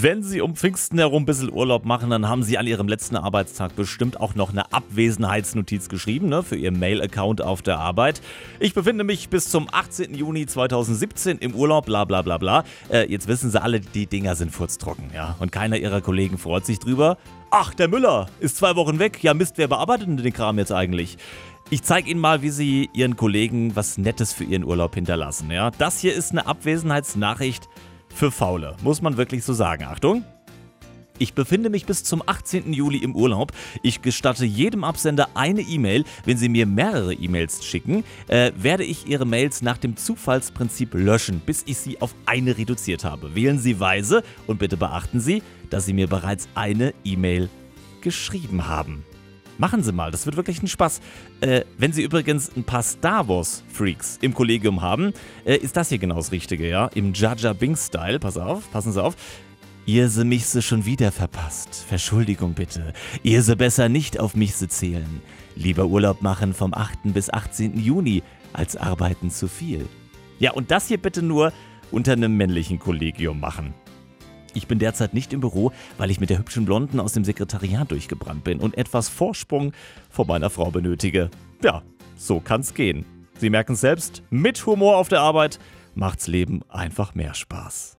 Wenn Sie um Pfingsten herum ein bisschen Urlaub machen, dann haben Sie an Ihrem letzten Arbeitstag bestimmt auch noch eine Abwesenheitsnotiz geschrieben, ne, für Ihr Mail-Account auf der Arbeit. Ich befinde mich bis zum 18. Juni 2017 im Urlaub, bla bla bla bla. Äh, jetzt wissen Sie alle, die Dinger sind furztrocken, ja. Und keiner Ihrer Kollegen freut sich drüber. Ach, der Müller ist zwei Wochen weg. Ja, Mist, wer bearbeitet denn den Kram jetzt eigentlich? Ich zeige Ihnen mal, wie Sie Ihren Kollegen was Nettes für Ihren Urlaub hinterlassen. Ja? Das hier ist eine Abwesenheitsnachricht für Faule, muss man wirklich so sagen. Achtung! Ich befinde mich bis zum 18. Juli im Urlaub. Ich gestatte jedem Absender eine E-Mail. Wenn Sie mir mehrere E-Mails schicken, äh, werde ich Ihre Mails nach dem Zufallsprinzip löschen, bis ich sie auf eine reduziert habe. Wählen Sie weise und bitte beachten Sie, dass Sie mir bereits eine E-Mail geschrieben haben. Machen Sie mal, das wird wirklich ein Spaß. Äh, wenn Sie übrigens ein paar Star Wars-Freaks im Kollegium haben, äh, ist das hier genau das Richtige, ja? Im Jaja Bing-Style. Pass auf, passen Sie auf. Ihr se mich se schon wieder verpasst. Verschuldigung bitte. Ihr se besser nicht auf mich se zählen. Lieber Urlaub machen vom 8. bis 18. Juni, als arbeiten zu viel. Ja, und das hier bitte nur unter einem männlichen Kollegium machen. Ich bin derzeit nicht im Büro, weil ich mit der hübschen Blonden aus dem Sekretariat durchgebrannt bin und etwas Vorsprung vor meiner Frau benötige. Ja, so kann's gehen. Sie merken selbst, mit Humor auf der Arbeit macht's Leben einfach mehr Spaß.